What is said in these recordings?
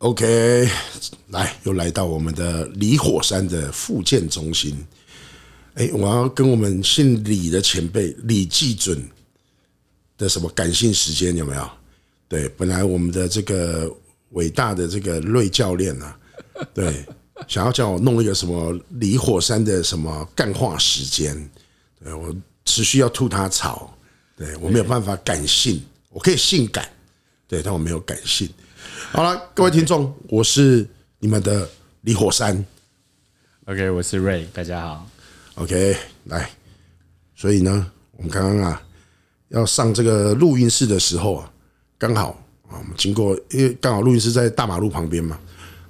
OK，来又来到我们的李火山的复健中心。哎，我要跟我们姓李的前辈李继准的什么感性时间有没有？对，本来我们的这个伟大的这个瑞教练啊，对，想要叫我弄一个什么李火山的什么干化时间，对，我持续要吐他槽，对，我没有办法感性，我可以性感，对，但我没有感性。好了，各位听众，我是你们的李火山。OK，我是瑞，大家好。OK，来，所以呢，我们刚刚啊要上这个录音室的时候啊，刚好啊，我们经过，因为刚好录音室在大马路旁边嘛，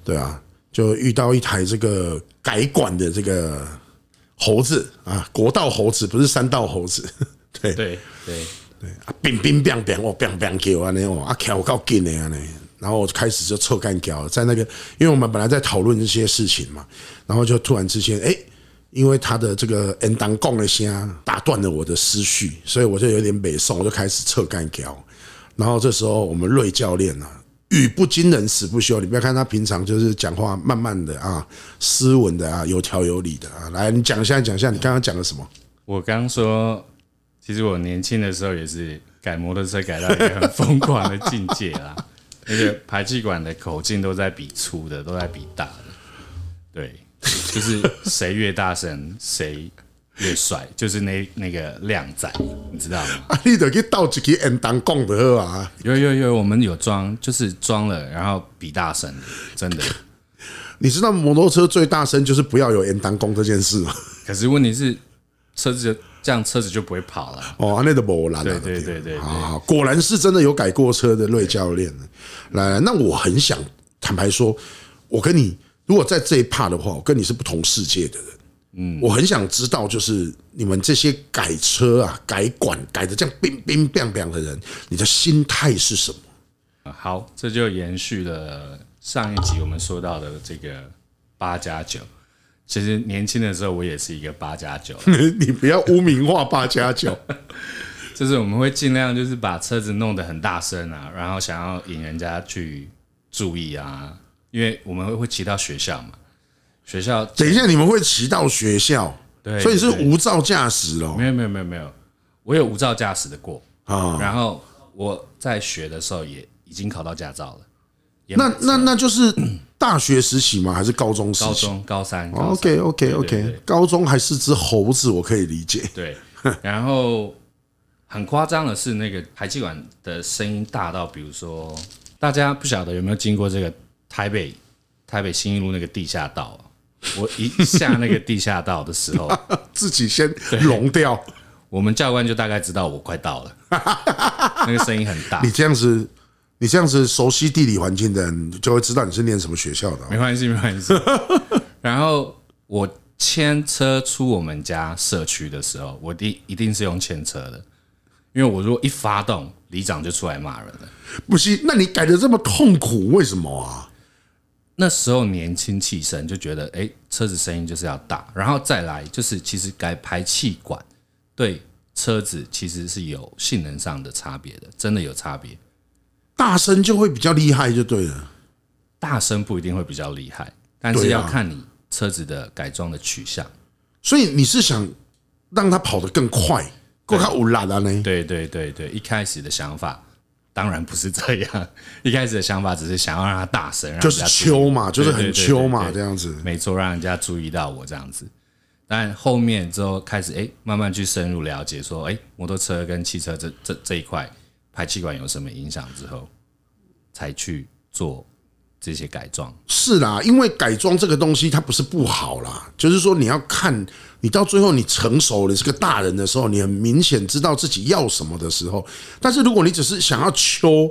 对啊，就遇到一台这个改管的这个猴子啊，国道猴子，不是山道猴子，对对对对啊，乒乒乓乓，我乒乒叫啊，那哦，啊，跳够劲的啊，那。然后我就开始就臭干譙，在那个，因为我们本来在讨论这些事情嘛，然后就突然之间，哎，因为他的这个 N 当讲了声，打断了我的思绪，所以我就有点北宋，我就开始臭干譙。然后这时候我们瑞教练呢，语不惊人死不休，你不要看他平常就是讲话慢慢的啊，斯文的啊，有条有理的啊，来，你讲一下，讲一下，你刚刚讲了什么？我刚说，其实我年轻的时候也是改摩托车改到一个很疯狂的境界啦。那个排气管的口径都在比粗的，都在比大的，对，就是谁越大声 谁越帅，就是那那个靓仔，你知道吗？啊，你得去倒几个 N 档讲的啊！有有有，我们有装，就是装了，然后比大声，真的。你知道摩托车最大声就是不要有 N 档讲这件事吗？可是问题是车子。这样车子就不会跑了哦，那都不难。对对对对，啊，果然是真的有改过车的瑞教练。来，那我很想坦白说，我跟你如果在这一趴的话，我跟你是不同世界的人。嗯，我很想知道，就是你们这些改车啊、改管改的这样冰冰冰冰的人，你的心态是什么？好，这就延续了上一集我们说到的这个八加九。其实年轻的时候，我也是一个八加九。你不要污名化八加九，就是我们会尽量就是把车子弄得很大声啊，然后想要引人家去注意啊，因为我们会会骑到学校嘛。学校，等一下你们会骑到学校，对，所以是无照驾驶咯。没有没有没有没有，我有无照驾驶的过啊。然后我在学的时候也已经考到驾照了。那那那就是。大学时期吗？还是高中时期？高中高三。OK OK OK，高中还是只猴子，我可以理解。对，然后很夸张的是，那个排气管的声音大到，比如说，大家不晓得有没有经过这个台北台北新一路那个地下道？我一下那个地下道的时候，自己先融掉，我们教官就大概知道我快到了，那个声音很大。你这样子。你这样子熟悉地理环境的人，就会知道你是念什么学校的。没关系，没关系。然后我牵车出我们家社区的时候，我第一定是用牵车的，因为我如果一发动，里长就出来骂人了。不是，那你改的这么痛苦，为什么啊？那时候年轻气盛，就觉得哎，车子声音就是要大，然后再来就是其实改排气管对车子其实是有性能上的差别的，真的有差别。大声就会比较厉害，就对了。大声不一定会比较厉害，但是要看你车子的改装的取向。所以你是想让它跑得更快，够它无拉的呢？对对对对，一开始的想法当然不是这样，一开始的想法只是想要让它大声，就是秋嘛，就是很秋嘛，这样子。没错，让人家注意到我这样子。但后面之后开始，哎，慢慢去深入了解，说，哎，摩托车跟汽车这这这一块。排气管有什么影响之后，才去做这些改装。是啦，因为改装这个东西它不是不好啦，就是说你要看你到最后你成熟了，是个大人的时候，你很明显知道自己要什么的时候。但是如果你只是想要秋，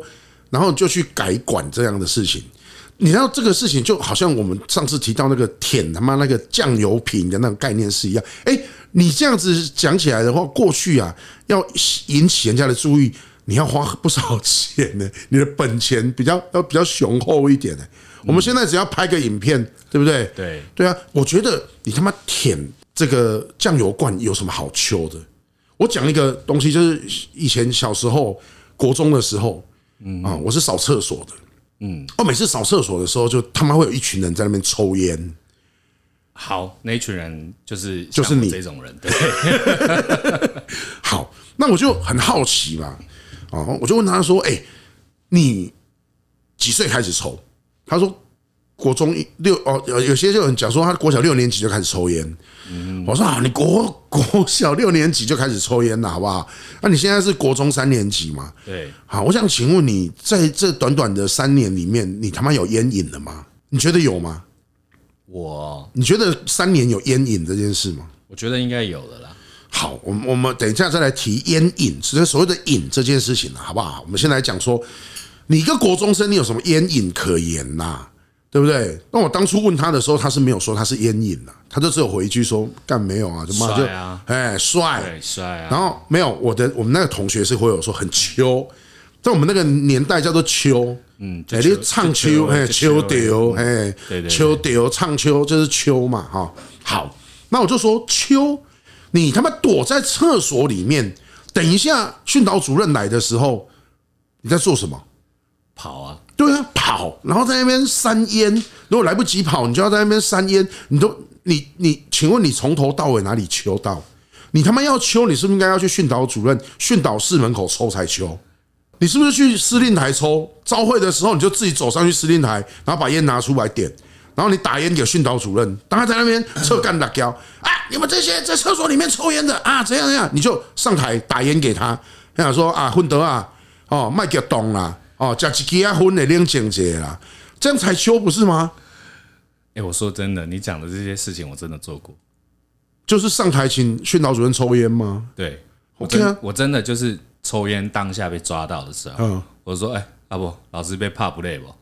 然后就去改管这样的事情，你知道这个事情就好像我们上次提到那个舔他妈那个酱油瓶的那种概念是一样。哎，你这样子讲起来的话，过去啊要引起人家的注意。你要花不少钱呢，你的本钱比较要比较雄厚一点呢。我们现在只要拍个影片，对不对？对对啊，我觉得你他妈舔这个酱油罐有什么好求的？我讲一个东西，就是以前小时候国中的时候，嗯啊，我是扫厕所的，嗯，我每次扫厕所的时候，就他妈会有一群人在那边抽烟。好，那一群人就是就是你这种人，对。好，那我就很好奇嘛，哦，我就问他说：“哎，你几岁开始抽？”他说：“国中一六哦，有有些就有人讲说他国小六年级就开始抽烟。”我说：“啊，你国 国小六年级就开始抽烟了，好不好？那你现在是国中三年级嘛？对。好，我想请问你在这短短的三年里面，你他妈有烟瘾了吗？你觉得有吗？”我，你觉得三年有烟瘾这件事吗？我觉得应该有的啦。好，我们我们等一下再来提烟瘾，是所谓的瘾这件事情好不好？我们先来讲说，你一个国中生，你有什么烟瘾可言呐？对不对？那我当初问他的时候，他是没有说他是烟瘾的，他就只有回一句说干没有啊，就妈就哎帅帅啊，然后没有我的我们那个同学是会有说很秋，在我们那个年代叫做秋。嗯，哎，你唱秋，哎，秋调，哎，秋丢唱秋就是秋嘛，哈。好，那我就说秋，你他妈躲在厕所里面，等一下训导主任来的时候，你在做什么？跑啊！对啊，跑，然后在那边扇烟。如果来不及跑，你就要在那边扇烟。你都，你你，请问你从头到尾哪里求到？你他妈要秋，你是不是应该要去训导主任训导室门口抽才秋？你是不是去司令台抽？招会的时候你就自己走上去司令台，然后把烟拿出来点，然后你打烟给训导主任，当他在那边侧干打胶，啊，你们这些在厕所里面抽烟的啊，怎样怎样，你就上台打烟给他，他想说啊，混得啊，哦，卖给懂啦，哦，加几支啊，混的练警节啦，这样才修不是吗？哎，我说真的，你讲的这些事情我真的做过，就是上台请训导主任抽烟吗？对，我真我真的就是。抽烟当下被抓到的时候，嗯，我说：“哎，阿伯，老师被怕不累不？”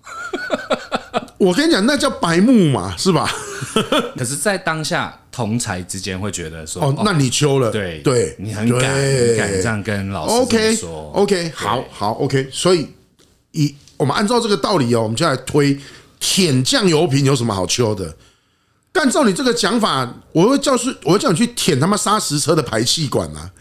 我跟你讲，那叫白目嘛，是吧？可是，在当下同才之间会觉得说：“哦，那你秋了，对对，你很敢，你敢这样跟老师说。” OK，好好 OK。所以，以我们按照这个道理哦，我们就来推舔酱油瓶有什么好秋的？按照你这个讲法，我会叫是，我会叫你去舔他妈砂石车的排气管啊！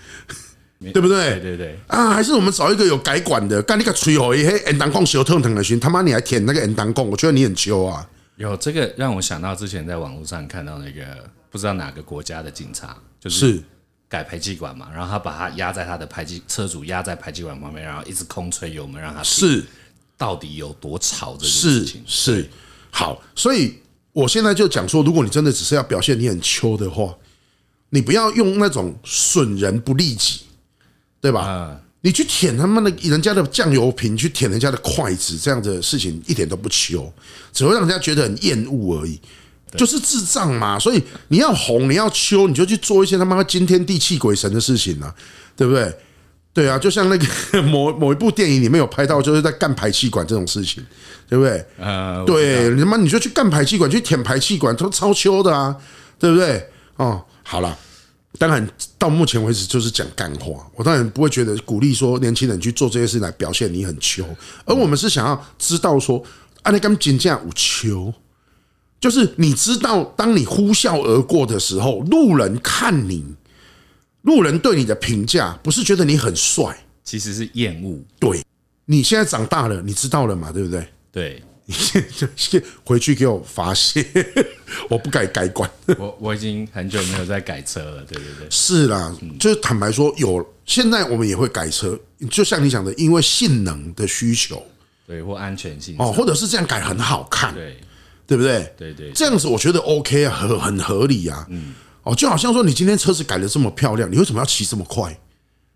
对不对？对对对啊！还是我们找一个有改管的，干那个吹火一黑 N 当控修特疼的心，他妈你还舔那个 N 当控，我觉得你很秋啊！有这个让我想到之前在网络上看到那个不知道哪个国家的警察，就是改排气管嘛，然后他把他压在他的排气车主压在排气管旁边，然后一直空吹油门让他是到底有多吵这件事情是是好，所以我现在就讲说，如果你真的只是要表现你很秋的话，你不要用那种损人不利己。对吧？你去舔他们的人家的酱油瓶，去舔人家的筷子，这样的事情一点都不秋，只会让人家觉得很厌恶而已，就是智障嘛。所以你要红，你要秋，你就去做一些他妈的惊天地泣鬼神的事情啊，对不对？对啊，就像那个 某某一部电影里面有拍到，就是在干排气管这种事情，对不对？啊，对，你他妈你就去干排气管，去舔排气管，都超秋的啊，对不对？哦，好了。当然，到目前为止就是讲干话。我当然不会觉得鼓励说年轻人去做这些事来表现你很秋，而我们是想要知道说，啊，你刚金价五秋，就是你知道，当你呼啸而过的时候，路人看你，路人对你的评价不是觉得你很帅，其实是厌恶。对，你现在长大了，你知道了嘛？对不对？对。你先回去给我罚写，我不改改管。我我已经很久没有在改车了，对对对。是啦，就是坦白说，有现在我们也会改车，就像你讲的，因为性能的需求，对，或安全性哦，或者是这样改很好看，对，对不对？对对，这样子我觉得 OK 啊，很很合理啊。嗯，哦，就好像说你今天车子改的这么漂亮，你为什么要骑这么快？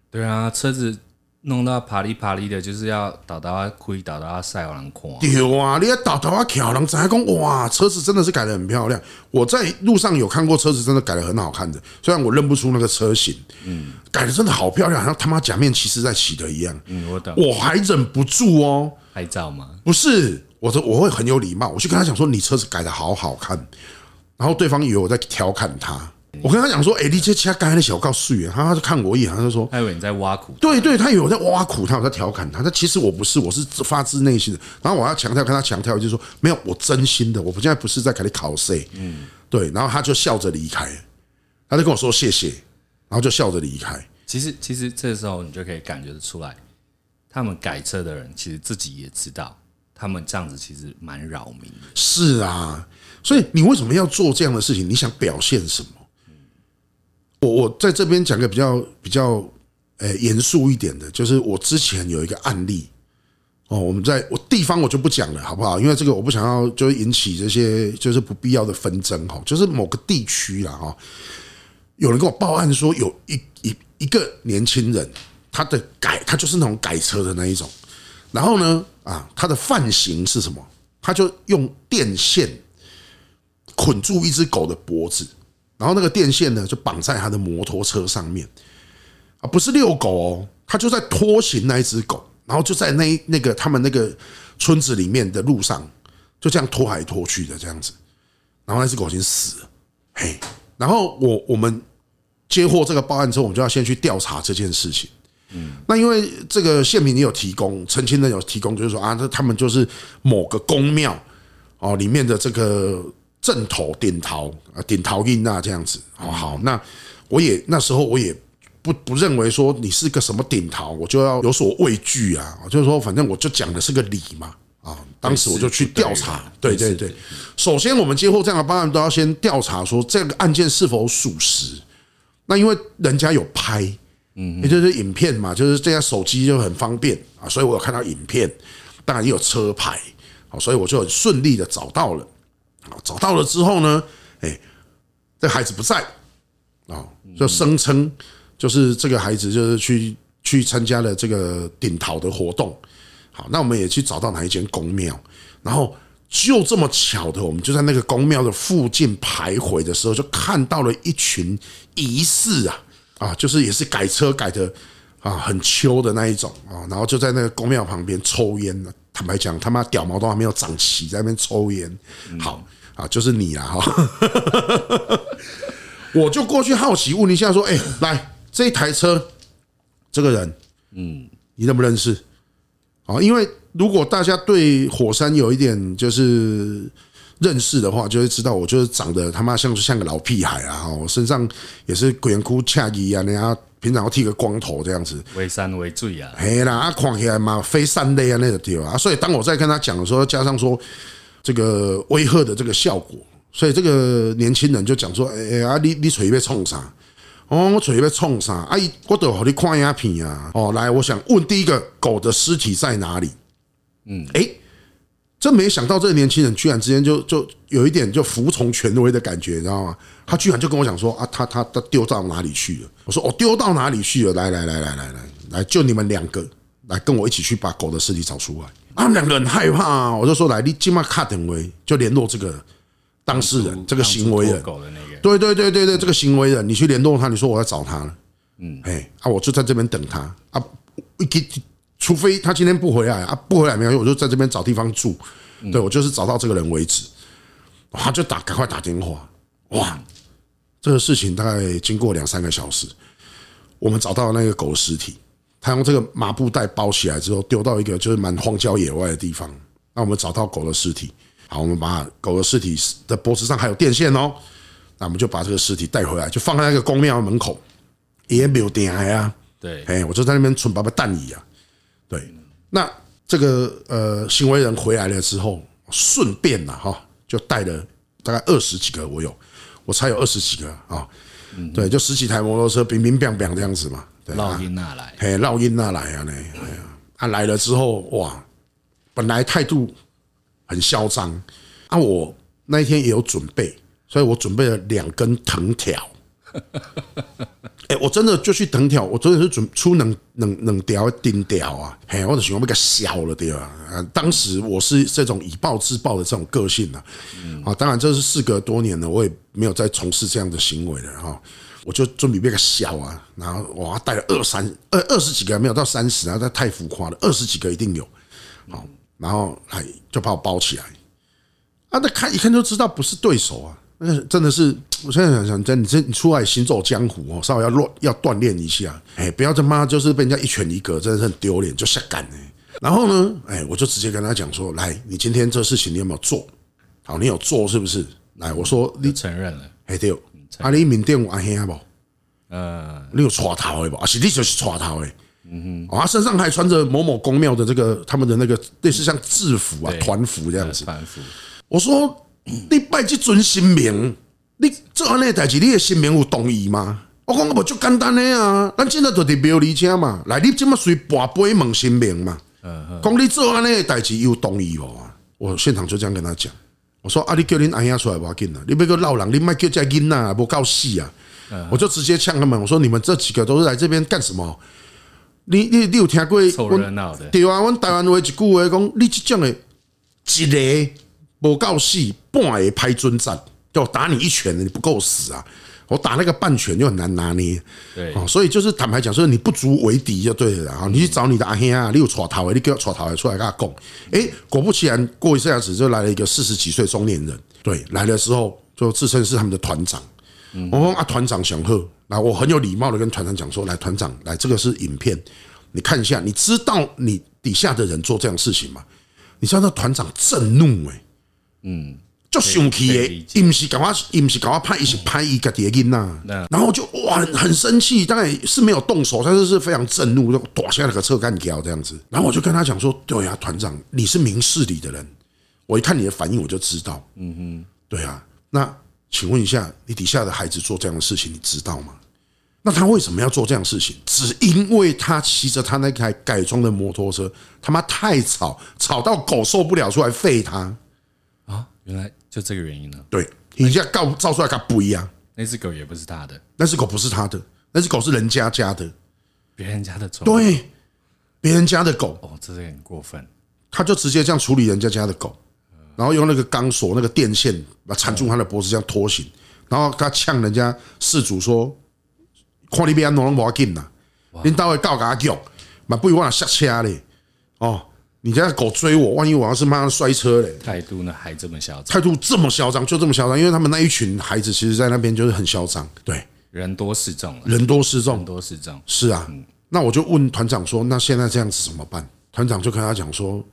对啊，车子。弄到啪哩啪哩的，就是要导导啊亏，导导啊晒，有人看。对啊，你要导导啊巧，人才讲哇，车子真的是改的很漂亮。我在路上有看过车子，真的改的很好看的。虽然我认不出那个车型，嗯，改的真的好漂亮，好像他妈假面骑士在骑的一样。嗯，我懂。我还忍不住哦，拍照吗？不是，我这我会很有礼貌，我去跟他讲说，你车子改的好好看。然后对方以为我在调侃他。我跟他讲说，哎，你这其他刚才的小告诉他，他就看我一眼，他就说，他以为你在挖苦。对对，他以为我在挖苦他，我在调侃他。但其实我不是，我是发自内心的。然后我要强调，跟他强调，就是说，没有，我真心的，我现在不是在给你考试。嗯，对。然后他就笑着离开，他就跟我说谢谢，然后就笑着离开。其实，其实这时候你就可以感觉得出来，他们改车的人其实自己也知道。他们这样子其实蛮扰民的。是啊，所以你为什么要做这样的事情？你想表现什么？我我在这边讲个比较比较诶严肃一点的，就是我之前有一个案例哦，我们在我地方我就不讲了，好不好？因为这个我不想要就是引起这些就是不必要的纷争哈，就是某个地区啦哈，有人跟我报案说有一一一个年轻人，他的改他就是那种改车的那一种，然后呢啊，他的犯行是什么？他就用电线捆住一只狗的脖子。然后那个电线呢，就绑在他的摩托车上面，啊，不是遛狗哦，他就在拖行那一只狗，然后就在那那个他们那个村子里面的路上，就这样拖来拖去的这样子，然后那只狗已经死了，嘿，然后我我们接获这个报案之后，我们就要先去调查这件事情，嗯，那因为这个县民也有提供，澄清人有提供，就是说啊，这他们就是某个宫庙哦里面的这个。正头顶头啊，顶头印啊，这样子好。好，那我也那时候我也不不认为说你是个什么顶头，我就要有所畏惧啊。就是说，反正我就讲的是个理嘛啊。当时我就去调查，对对对。首先，我们接获这样的报案，都要先调查说这个案件是否属实。那因为人家有拍，嗯，也就是影片嘛，就是这样手机就很方便啊，所以我有看到影片，当然也有车牌，好，所以我就很顺利的找到了。找到了之后呢，哎，这孩子不在，啊，就声称就是这个孩子就是去去参加了这个顶桃的活动。好，那我们也去找到哪一间宫庙，然后就这么巧的，我们就在那个宫庙的附近徘徊的时候，就看到了一群疑似啊啊，就是也是改车改的啊很秋的那一种啊，然后就在那个宫庙旁边抽烟呢。坦白讲，他妈屌毛都还没有长齐，在那边抽烟。好啊，就是你啦哈！我就过去好奇问一下，说：“哎，来这一台车，这个人，嗯，你认不认识？啊，因为如果大家对火山有一点就是认识的话，就会知道我就是长得他妈像像个老屁孩啊！我身上也是鬼哭恰一样，人家。平常要剃个光头这样子，为山为罪啊，嘿啦，啊，看起来嘛非善类啊，那个对吧？所以当我在跟他讲的时候，加上说这个威吓的这个效果，所以这个年轻人就讲说：“哎啊，你你嘴被冲啥？哦，我嘴被冲啥？阿姨，我都和你看鸦片啊！哦，来，我想问第一个，狗的尸体在哪里？嗯，哎。”真没想到，这个年轻人居然之间就就有一点就服从权威的感觉，你知道吗？他居然就跟我讲说啊，他他他丢到哪里去了？我说我丢到哪里去了？来来来来来来来，就你们两个来跟我一起去把狗的尸体找出来。他们两个很害怕，我就说来，你今晚卡等位就联络这个当事人，这个行为人。对对对对对，这个行为人，你去联络他，你说我要找他了。嗯，哎啊，我就在这边等他啊，一给。除非他今天不回来啊，不回来没有，我就在这边找地方住。对，我就是找到这个人为止。他就打，赶快打电话。哇，这个事情大概经过两三个小时，我们找到那个狗的尸体。他用这个麻布袋包起来之后，丢到一个就是蛮荒郊野外的地方。那我们找到狗的尸体，好，我们把狗的尸体的脖子上还有电线哦。那我们就把这个尸体带回来，就放在那个宫庙门口，也没有电啊。对，哎，我就在那边存爸爸蛋椅啊。对，那这个呃行为人回来了之后，顺便呐哈，就带了大概二十几个，我有，我才有二十几个啊，对，就十几台摩托车，乒乒乓乓这样子嘛，对，烙印那来，嘿，烙印那来啊呢，哎呀，他来了之后哇，本来态度很嚣张，啊，我那一天也有准备，所以我准备了两根藤条。哎，我真的就去藤条，我真的是准出两两两条钉条啊！嘿，我就喜欢被个削了对吧？当时我是这种以暴制暴的这种个性啊。啊，当然这是事隔多年了，我也没有再从事这样的行为了哈。我就准备被个削啊，然后我带了二三二二十几个，没有到三十啊，那太浮夸了，二十几个一定有。好，然后还，就把我包起来。啊，那看一看就知道不是对手啊。那真的是，我现在想想，真你这你出来行走江湖哦，稍微要乱要锻炼一下，哎，不要他妈就是被人家一拳一个，真的是很丢脸，就下干哎。然后呢，哎，我就直接跟他讲说，来，你今天这事情你有没有做？好，你有做是不是？来，我说你承认了，哎对，啊你缅甸有阿兄不？呃，你有抓头的不？啊是你就是抓头的，嗯哼，啊，身上还穿着某某公庙的这个他们的那个类似像制服啊、团服这样子。团服。我说 你拜这尊神明，你做安尼代志，你的神明有同意吗？我讲我不就简单诶啊，咱今日就伫庙里请嘛，来你即么随跋杯问神明嘛。嗯，讲你做安尼的代志有同意无？我现场就这样跟他讲。我说啊，你叫恁阿兄出来无要紧啊，你别个闹人，你莫叫这囡仔无够死啊！我就直接呛他们，我说你们这几个都是来这边干什么？你你你有听过？凑热闹的。对啊，阮台湾话一句话讲，你即种的一个无够死，半夜拍尊战，就打你一拳，你不够死啊！我打那个半拳就很难拿捏。对，所以就是坦白讲，说你不足为敌就对了啊！你去找你的阿兄啊，你有耍头的，你给我耍头的出来跟他讲。哎，果不其然，过一下子就来了一个四十几岁中年人。对，来的时候就自称是他们的团长。我说啊，团长祥鹤，来，我很有礼貌的跟团长讲说，来，团长，来，这个是影片，你看一下，你知道你底下的人做这样事情吗？你知道那团长震怒哎，嗯，就生气的，伊毋是甲我，伊毋是甲我拍，伊是拍一个谍音呐，然后就哇，很生气，当然是没有动手，但是是非常震怒，就躲下那个车干掉这样子。然后我就跟他讲说，对呀，团长，你是明事理的人，我一看你的反应，我就知道，嗯哼，对啊，那。请问一下，你底下的孩子做这样的事情，你知道吗？那他为什么要做这样的事情？只因为他骑着他那台改装的摩托车，他妈太吵，吵到狗受不了，出来吠他啊！原来就这个原因呢？对，你这样告照出来，他不一样。那只狗也不是他的，那只狗不是他的，那只狗是人家家的，别人家的宠物。对，别人家的狗。哦，这是很过分。他就直接这样处理人家家的狗。然后用那个钢索、那个电线把缠住他的脖子，这样拖行。然后他呛人家事主说：“看你别弄那么紧呐，你到底告他叫，嘛不如往下车嘞。哦，你家狗追我，万一我要是马上摔车嘞。”态度呢还这么嚣张？态度这么嚣张，就这么嚣张，因为他们那一群孩子，其实在那边就是很嚣张。对，人多势众，人多势众，人多势众。是啊，那我就问团长说：“那现在这样子怎么办？”团长就跟他讲说：“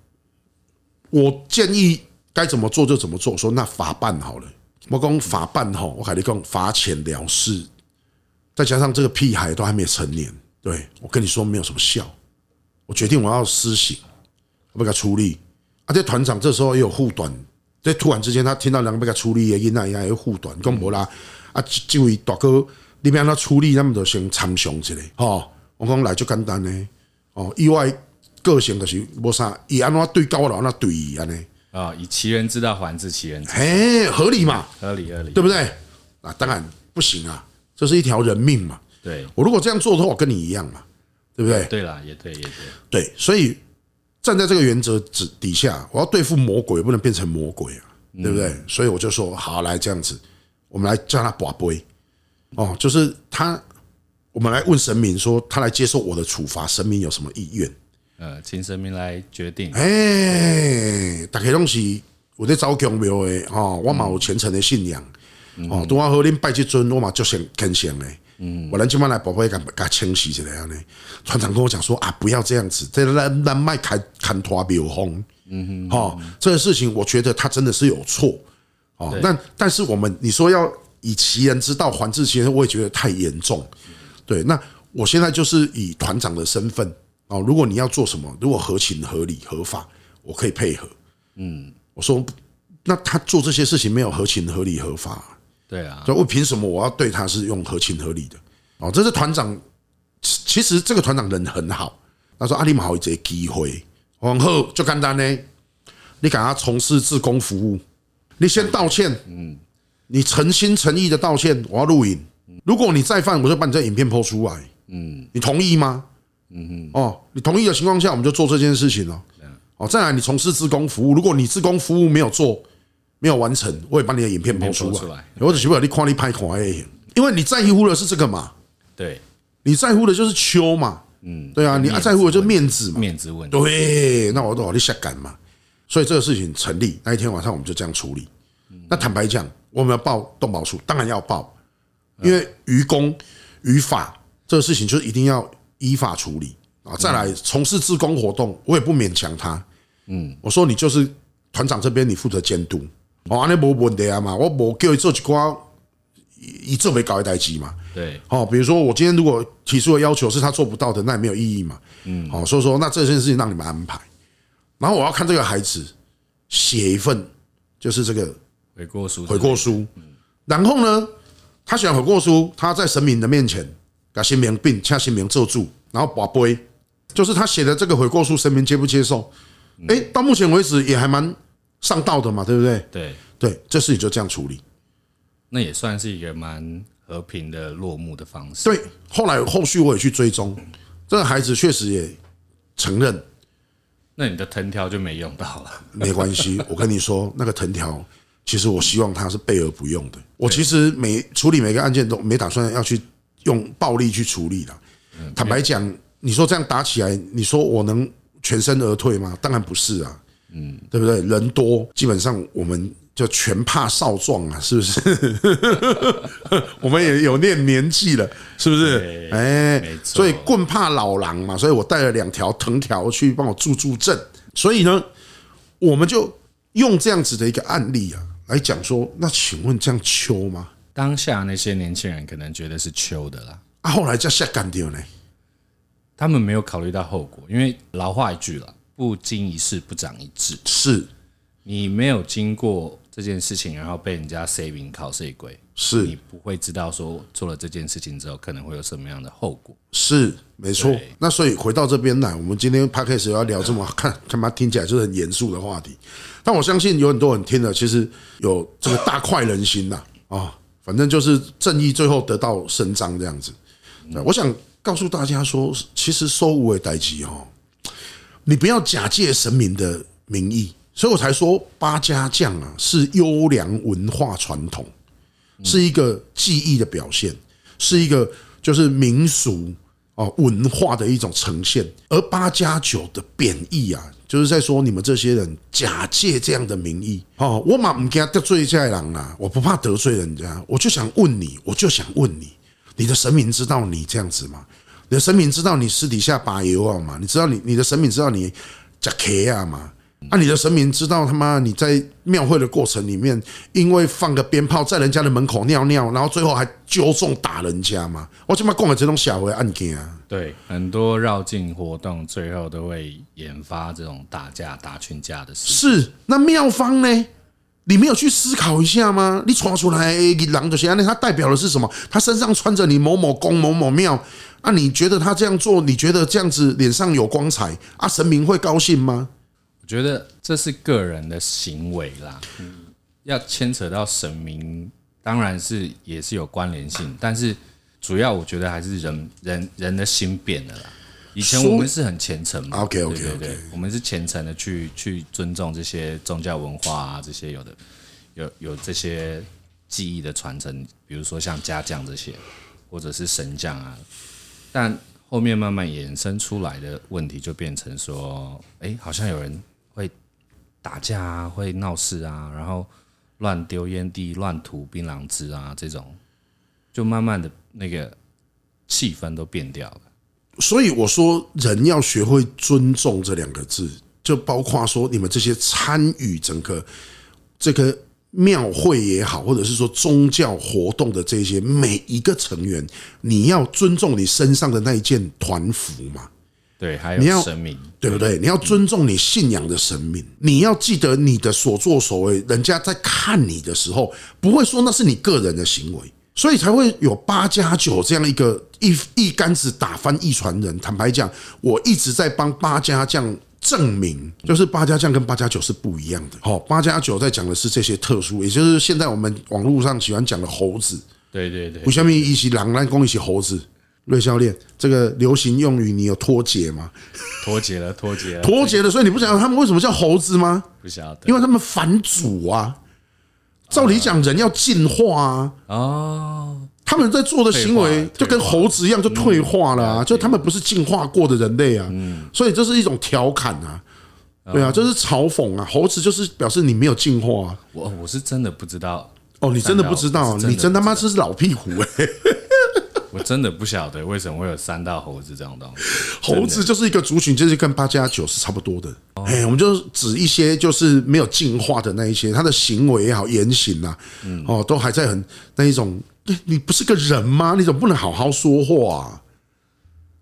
我建议。”该怎么做就怎么做。说那法办好了，我讲法办好，我跟你讲罚钱了事。再加上这个屁孩都还没成年，对我跟你说没有什么效。我决定我要施行，我给他处理。啊，这团长这时候也有护短，在突然之间他听到两个被他处理的，因那也有护短，讲无啦。啊，这位大哥，你让他处理，那么就先参详之类。哦，我讲来就简单呢。哦，意外个性就是无啥，伊安怎对高我，安怎对伊安尼。啊，以其人之道还治其人之身，哎，合理嘛？合理合理，对不对？啊，当然不行啊，这是一条人命嘛。对，我如果这样做的话，我跟你一样嘛，对不对？对啦，也对，也对。对，所以站在这个原则之底下，我要对付魔鬼，不能变成魔鬼啊，对不对？所以我就说，好，来这样子，我们来叫他跋杯哦，就是他，我们来问神明说，他来接受我的处罚，神明有什么意愿？呃，请神明来决定。哎，大家拢是我在走宫庙的哦，我嘛有虔诚的信仰哦。拄好和恁拜这尊，我嘛就先虔诚的。嗯，我咱今晚来宝宝也敢敢清洗一下呢。团长跟我讲说啊，不要这样子，这咱咱卖砍砍拖庙风。嗯哼，哈，这个事情我觉得他真的是有错哦。但但是我们你说要以其人之道还治其人，我也觉得太严重。对，那我现在就是以团长的身份。哦，如果你要做什么，如果合情合理合法，我可以配合。嗯，我说，那他做这些事情没有合情合理合法，对啊，所以我凭什么我要对他是用合情合理的？哦，这是团长，其实这个团长人很好。他说：“阿里马好一个机会，往后就简单呢，你给他从事志工服务，你先道歉，嗯，你诚心诚意的道歉，我要录影。如果你再犯，我就把你这影片 PO 出来，嗯，你同意吗？”嗯哼，哦，你同意的情况下，我们就做这件事情了。哦，再来，你从事志工服务，如果你志工服务没有做，没有完成，我也把你的影片抛出来。我只希望你看你拍看而已，因为你在乎的是这个嘛。对，你在乎的就是秋嘛。嗯，对啊，你在乎的就是面子嘛。面子问题。对，那我都好你下干嘛？所以这个事情成立，那一天晚上我们就这样处理。那坦白讲，我们要报动保处，当然要报，因为于公于法这个事情就是一定要。依法处理啊！再来从事自工活动，我也不勉强他。嗯，我说你就是团长这边，你负责监督。哦，安尼无问题啊嘛，我无叫伊做一寡，伊做未搞的代志嘛。对，哦，比如说我今天如果提出的要求是他做不到的，那也没有意义嘛。嗯，好，所以说那这件事情让你们安排，然后我要看这个孩子写一份就是这个悔过书，悔过书。然后呢，他写悔过书，他在神明的面前把心明病，掐心明咒住，然后把杯，就是他写的这个悔过书，神明接不接受？哎，到目前为止也还蛮上道的嘛，对不对？对对，这事情就这样处理，那也算是一个蛮和平的落幕的方式。对，后来后续我也去追踪，这个孩子确实也承认。那你的藤条就没用到了，没关系。我跟你说，那个藤条，其实我希望他是备而不用的。我其实每处理每个案件都没打算要去用暴力去处理的。坦白讲，你说这样打起来，你说我能全身而退吗？当然不是啊。嗯，对不对？人多，基本上我们就全怕少壮啊，是不是？我们也有念年纪了，是不是？哎，所以棍怕老狼嘛，所以我带了两条藤条去帮我助助阵。所以呢，我们就用这样子的一个案例啊来讲说，那请问这样秋吗？当下那些年轻人可能觉得是秋的啦，啊，后来叫下干掉呢？他们没有考虑到后果，因为老话一句了。不经一事不长一智，是你没有经过这件事情，然后被人家 saving 考试鬼，是你不会知道说做了这件事情之后可能会有什么样的后果。是没错。那所以回到这边来，我们今天 podcast 要聊这么 看，他妈听起来就是很严肃的话题，但我相信有很多人听了，其实有这个大快人心呐啊，反正就是正义最后得到伸张这样子。我想告诉大家说，其实收无为代志哈。你不要假借神明的名义，所以我才说八家将啊是优良文化传统，是一个技艺的表现，是一个就是民俗哦文化的一种呈现。而八加九的贬义啊，就是在说你们这些人假借这样的名义哦，我嘛不怕得罪这些人啊，我不怕得罪人家，我就想问你，我就想问你，你的神明知道你这样子吗？你的神明知道你私底下把油啊嘛？你知道你你的神明知道你假 K 啊嘛？啊，你的神明知道他妈你在庙会的过程里面，因为放个鞭炮在人家的门口尿尿，然后最后还揪中打人家嘛？我他妈讲了这种小回案件啊？对，很多绕境活动最后都会引发这种打架打群架的事。是，那庙方呢？你没有去思考一下吗？你传出来一狼的血案，他代表的是什么？他身上穿着你某某宫某某庙。那、啊、你觉得他这样做，你觉得这样子脸上有光彩啊？神明会高兴吗？我觉得这是个人的行为啦，嗯要牵扯到神明，当然是也是有关联性，但是主要我觉得还是人人人的心变了啦。以前我们是很虔诚嘛，OK OK OK，我们是虔诚的去去尊重这些宗教文化啊，这些有的有有这些技艺的传承，比如说像家将这些，或者是神将啊。但后面慢慢衍生出来的问题，就变成说，哎，好像有人会打架啊，会闹事啊，然后乱丢烟蒂、乱吐槟榔汁啊，这种，就慢慢的那个气氛都变掉了。所以我说，人要学会尊重这两个字，就包括说你们这些参与整个这个。庙会也好，或者是说宗教活动的这些每一个成员，你要尊重你身上的那一件团服嘛？对，还有神明，对不对？你要尊重你信仰的神明，你要记得你的所作所为，人家在看你的时候，不会说那是你个人的行为，所以才会有八加九这样一个一一竿子打翻一船人。坦白讲，我一直在帮八家将。证明就是八家将跟八加九是不一样的。好，八加九在讲的是这些特殊，也就是现在我们网络上喜欢讲的猴子。对对对。为什么一起狼来攻一起猴子？瑞教练，这个流行用语你有脱节吗？脱节了，脱节了，脱节了。所以你不晓得他们为什么叫猴子吗？不晓得，因为他们反祖啊。照理讲，人要进化啊。哦。他们在做的行为就跟猴子一样，就退化了啊！就他们不是进化过的人类啊，所以这是一种调侃啊，对啊，这是嘲讽啊。猴子就是表示你没有进化。我我是真的不知道哦，你真的不知道，你真他妈是老屁股哎！我真的不晓得为什么会有三大猴子这种东西。猴子就是一个族群，就是跟八加九是差不多的。哎，我们就指一些就是没有进化的那一些，他的行为也好，言行呐，哦，都还在很那一种。你不是个人吗？你怎么不能好好说话啊？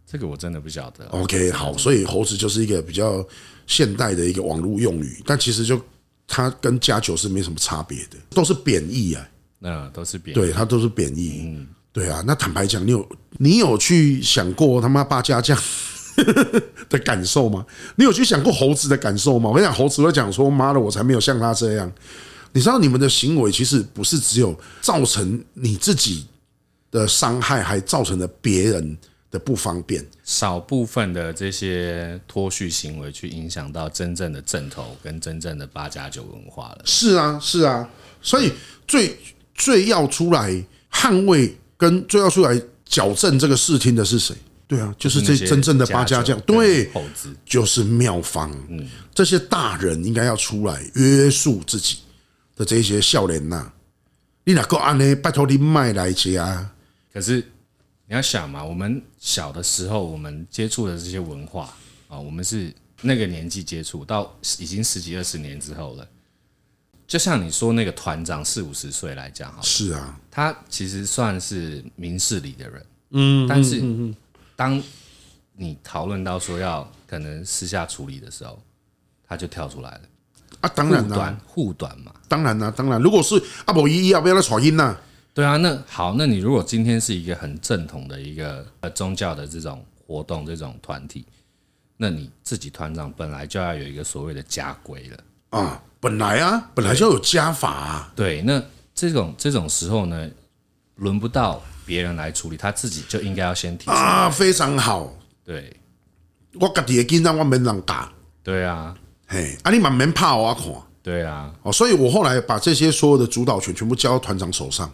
这个我真的不晓得。OK，好，所以猴子就是一个比较现代的一个网络用语，但其实就它跟加九是没什么差别的，都是贬义啊。那都是贬义，对，它都是贬义。嗯，对啊。那坦白讲，你有你有去想过他妈八家将 的感受吗？你有去想过猴子的感受吗？我跟你讲，猴子会讲说：“妈的，我才没有像他这样。”你知道，你们的行为其实不是只有造成你自己的伤害，还造成了别人的不方便。少部分的这些脱序行为，去影响到真正的正头跟真正的八加九文化了。是啊，是啊。所以最最要出来捍卫跟最要出来矫正这个视听的是谁？对啊，就是这真正的八家将。对，就是妙方。嗯，这些大人应该要出来约束自己。的这些笑脸呐，你哪够安呢？拜托你卖来家。可是你要想嘛，我们小的时候，我们接触的这些文化啊，我们是那个年纪接触到，已经十几二十年之后了。就像你说那个团长四五十岁来讲，好，是啊，他其实算是明事理的人，嗯，但是当你讨论到说要可能私下处理的时候，他就跳出来了。啊，当然了，护短嘛，当然了，当然，如果是阿伯姨要不要来传音呢？对啊，那好，那你如果今天是一个很正统的一个呃宗教的这种活动，这种团体，那你自己团长本来就要有一个所谓的家规了啊，本来啊，本来就有家法啊。对，那这种这种时候呢，轮不到别人来处理，他自己就应该要先提啊，非常好。对，我家己的囡仔我没人打。对啊。嘿，啊，你满门怕我看，对啊，哦，所以我后来把这些所有的主导权全部交到团长手上，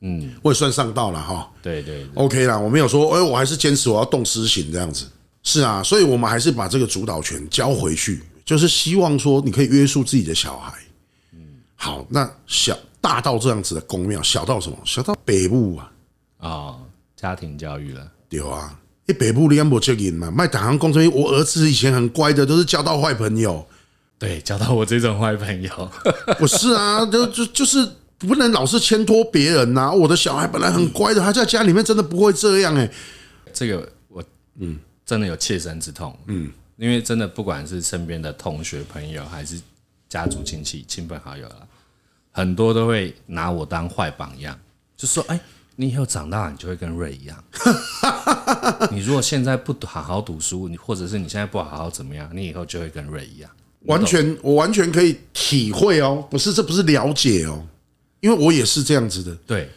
嗯，我也算上道了哈，对对，OK 啦，我没有说，哎，我还是坚持我要动私刑这样子，是啊，所以我们还是把这个主导权交回去，就是希望说你可以约束自己的小孩，嗯，好，那小大到这样子的公庙，小到什么？小到北部啊，啊，家庭教育了，对啊。你北部你也没责任嘛？卖导航工程，我儿子以前很乖的，都是交到坏朋友。对，交到我这种坏朋友。不是啊，就就就是不能老是牵拖别人呐。我的小孩本来很乖的，他在家里面真的不会这样哎。这个我嗯，真的有切身之痛。嗯，因为真的不管是身边的同学朋友，还是家族亲戚、亲朋好友啊，很多都会拿我当坏榜样，就说哎。你以后长大，你就会跟瑞一样。你如果现在不好好读书，你或者是你现在不好好怎么样，你以后就会跟瑞一样。完全，我完全可以体会哦，不是，这不是了解哦，因为我也是这样子的。对，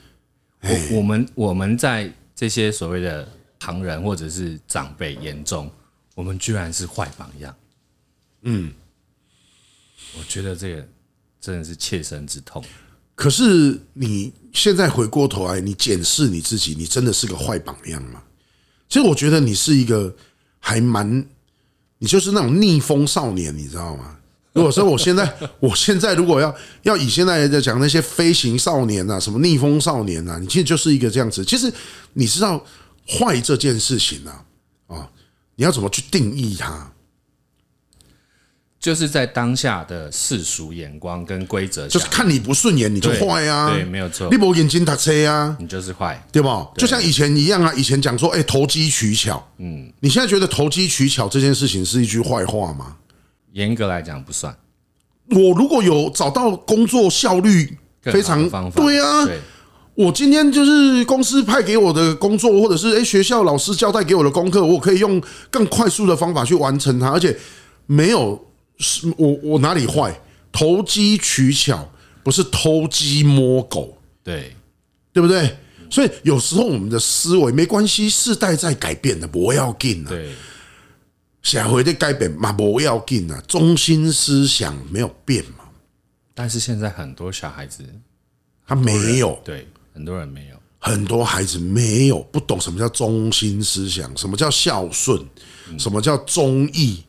我我们我们在这些所谓的旁人或者是长辈眼中，我们居然是坏榜样。嗯，我觉得这个真的是切身之痛。可是你现在回过头来，你检视你自己，你真的是个坏榜样吗？其实我觉得你是一个还蛮，你就是那种逆风少年，你知道吗？如果说我现在，我现在如果要要以现在在讲那些飞行少年啊，什么逆风少年啊，你其实就是一个这样子。其实你知道坏这件事情啊，啊，你要怎么去定义它？就是在当下的世俗眼光跟规则，就是看你不顺眼你就坏啊，对，没有错。你没眼睛打车啊，你就是坏，对吧？就像以前一样啊，以前讲说，哎，投机取巧，嗯，你现在觉得投机取巧这件事情是一句坏话吗？严格来讲不算。我如果有找到工作效率非常对啊，对，我今天就是公司派给我的工作，或者是哎学校老师交代给我的功课，我可以用更快速的方法去完成它，而且没有。是我我哪里坏？投机取巧不是偷鸡摸狗，对对不对？所以有时候我们的思维没关系，世代在改变的，不要紧啊。对，社会的改变嘛，不要紧啊。中心思想没有变嘛。但是现在很多小孩子他没有，对，很多人没有，很多孩子没有不懂什么叫中心思想，什么叫孝顺，什么叫忠义。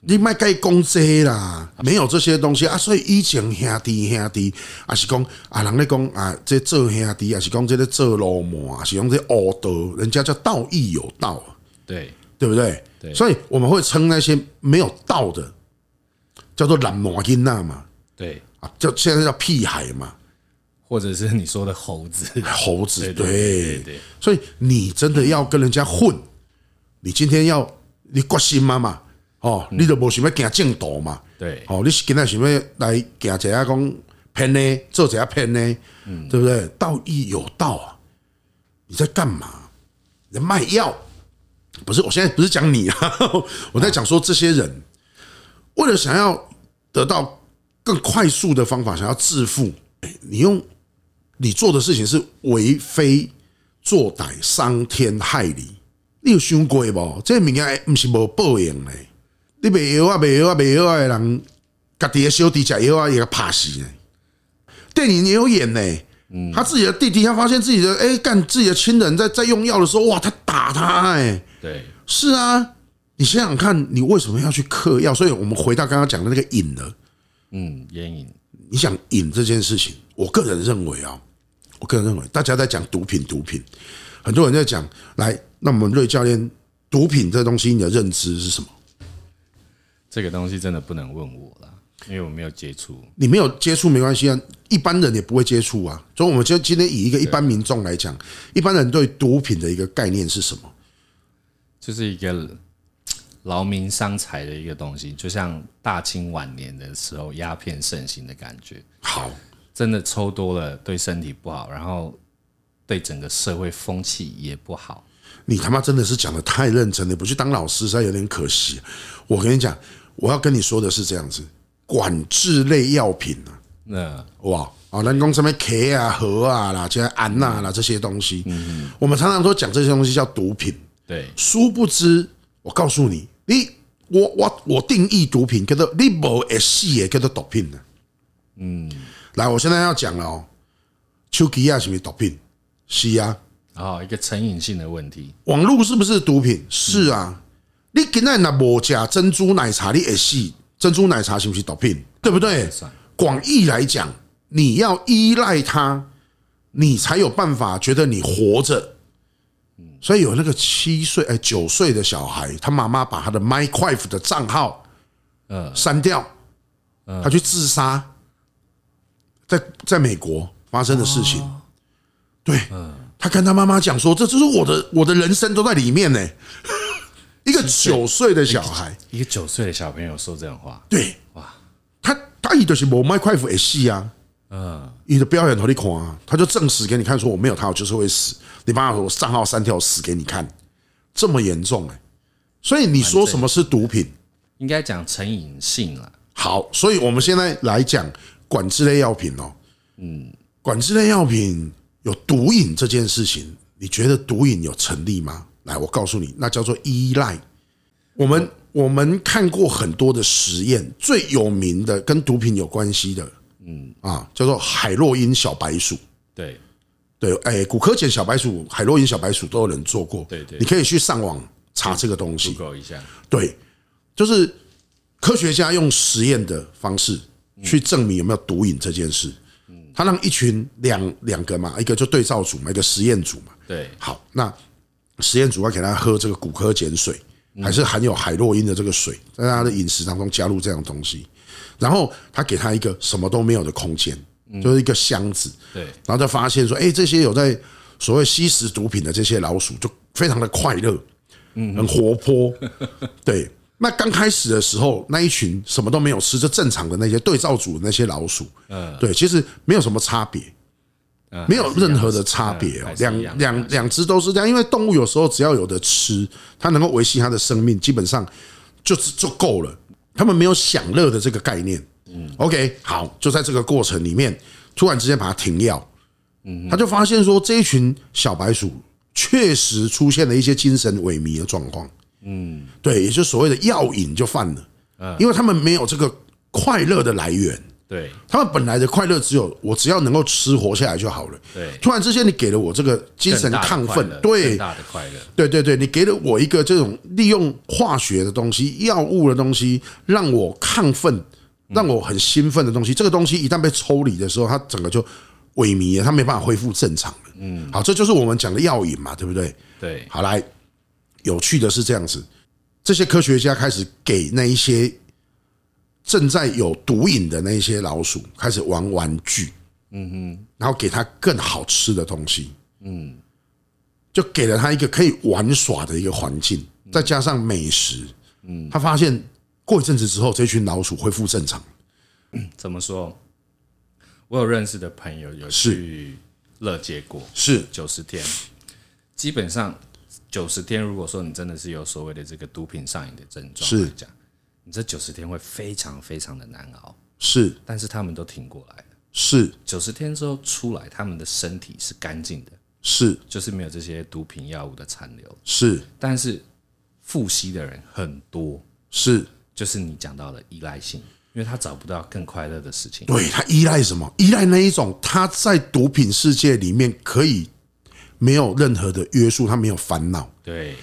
你卖该讲这啦，没有这些东西啊，所以以前兄弟兄弟，啊是讲啊，人咧讲啊，这做兄弟，啊是讲这个做老母啊，是讲这恶道，人家叫道义有道，对。对不对？对，所以我们会称那些没有道的叫做懒魔囡仔嘛，对。啊，叫现在叫屁孩嘛，或者是你说的猴子，猴子，对对所以你真的要跟人家混，你今天要你决心嘛嘛，哦，你都无想要行正道嘛，对，哦，你是今天想要来行一下讲骗呢，做一下骗呢，嗯，对不对？道义有道啊，你在干嘛？你在卖药？不是，我现在不是讲你啊，我在讲说这些人为了想要得到更快速的方法，想要致富，你用。你做的事情是为非作歹、伤天害理，你有想过无？这物件不是无报应的。你卖药啊、卖药啊、卖药的人，家己的小弟吃药啊，也要怕死呢。电影也有演呢，他自己的弟弟，他发现自己的哎，干自己的亲人在在用药的时候，哇，他打他哎，对，是啊。你想想看，你为什么要去嗑药？所以我们回到刚刚讲的那个瘾了，嗯，烟瘾。你想瘾这件事情，我个人认为啊。我个人认为，大家在讲毒品，毒品，很多人在讲。来，那我们瑞教练，毒品这东西，你的认知是什么？这个东西真的不能问我了，因为我没有接触。你没有接触没关系啊，一般人也不会接触啊。所以，我们就今天以一个一般民众来讲，一般人对毒品的一个概念是什么？就是一个劳民伤财的一个东西，就像大清晚年的时候鸦片盛行的感觉。好。真的抽多了对身体不好，然后对整个社会风气也不好。你他妈真的是讲的太认真了，你不去当老师实在有点可惜。我跟你讲，我要跟你说的是这样子，管制类药品啊，那哇啊，人工什么 K 啊、和啊啦、这些胺呐啦这些东西，嗯，我们常常都讲这些东西叫毒品，对，殊不知，我告诉你，你我我我定义毒品叫做你无会死的叫做毒品呢，嗯。来，我现在要讲了哦，手机啊，是不是毒品？是啊，哦，一个成瘾性的问题。网络是不是毒品？是啊。你今天那无加珍珠奶茶，你也是珍珠奶茶是不是毒品？对不对？广义来讲，你要依赖它，你才有办法觉得你活着。所以有那个七岁哎九岁的小孩，他妈妈把他的 Minecraft 的账号呃删掉，他去自杀。在在美国发生的事情，对，他跟他妈妈讲说：“这就是我的我的人生都在里面呢。”一个九岁的小孩，一个九岁的小朋友说这样话，对，哇，他他一就是我麦快夫也戏啊，嗯，你的表演头你看啊，他就证实给你看，说我没有他，我就是会死。你把我上号删掉，死给你看，这么严重哎，所以你说什么是毒品？应该讲成瘾性了。好，所以我们现在来讲。管制类药品哦，嗯，管制类药品有毒瘾这件事情，你觉得毒瘾有成立吗？来，我告诉你，那叫做依赖。我们我们看过很多的实验，最有名的跟毒品有关系的，嗯啊，叫做海洛因小白鼠。对对，哎，骨科碱小白鼠、海洛因小白鼠都有人做过。对对，你可以去上网查这个东西。Google 一下。对，就是科学家用实验的方式。去证明有没有毒瘾这件事，他让一群两两个嘛，一个就对照组嘛，一个实验组嘛。对，好，那实验组要给他喝这个骨科碱水，还是含有海洛因的这个水，在他的饮食当中加入这样东西，然后他给他一个什么都没有的空间，就是一个箱子。对，然后就发现说，哎，这些有在所谓吸食毒品的这些老鼠就非常的快乐，嗯，很活泼，对。那刚开始的时候，那一群什么都没有吃，就正常的那些对照组的那些老鼠，嗯，对，其实没有什么差别，没有任何的差别哦，两两两只都是这样，因为动物有时候只要有的吃，它能够维系它的生命，基本上就是就够了。他们没有享乐的这个概念，嗯，OK，好，就在这个过程里面，突然之间把它停药，嗯，他就发现说这一群小白鼠确实出现了一些精神萎靡的状况。嗯，对，也就是所谓的药瘾就犯了，嗯，因为他们没有这个快乐的来源，对，他们本来的快乐只有我只要能够吃活下来就好了，对，突然之间你给了我这个精神亢奋，对，大的快乐，对对对，你给了我一个这种利用化学的东西、药物的东西，让我亢奋，让我很兴奋的东西，这个东西一旦被抽离的时候，它整个就萎靡了，它没办法恢复正常了，嗯，好，这就是我们讲的药瘾嘛，对不对？对，好来。有趣的是这样子，这些科学家开始给那一些正在有毒瘾的那一些老鼠开始玩玩具，嗯哼，然后给他更好吃的东西，嗯，就给了他一个可以玩耍的一个环境，再加上美食，嗯，他发现过一阵子之后，这群老鼠恢复正常。怎么说？我有认识的朋友有去乐界过，是九十天，基本上九十天，如果说你真的是有所谓的这个毒品上瘾的症状，是。讲你这九十天会非常非常的难熬，是，但是他们都挺过来了，是。九十天之后出来，他们的身体是干净的，是，就是没有这些毒品药物的残留，是，但是复吸的人很多，是，就是你讲到的依赖性。因为他找不到更快乐的事情，对，他依赖什么？依赖那一种他在毒品世界里面可以没有任何的约束，他没有烦恼。对，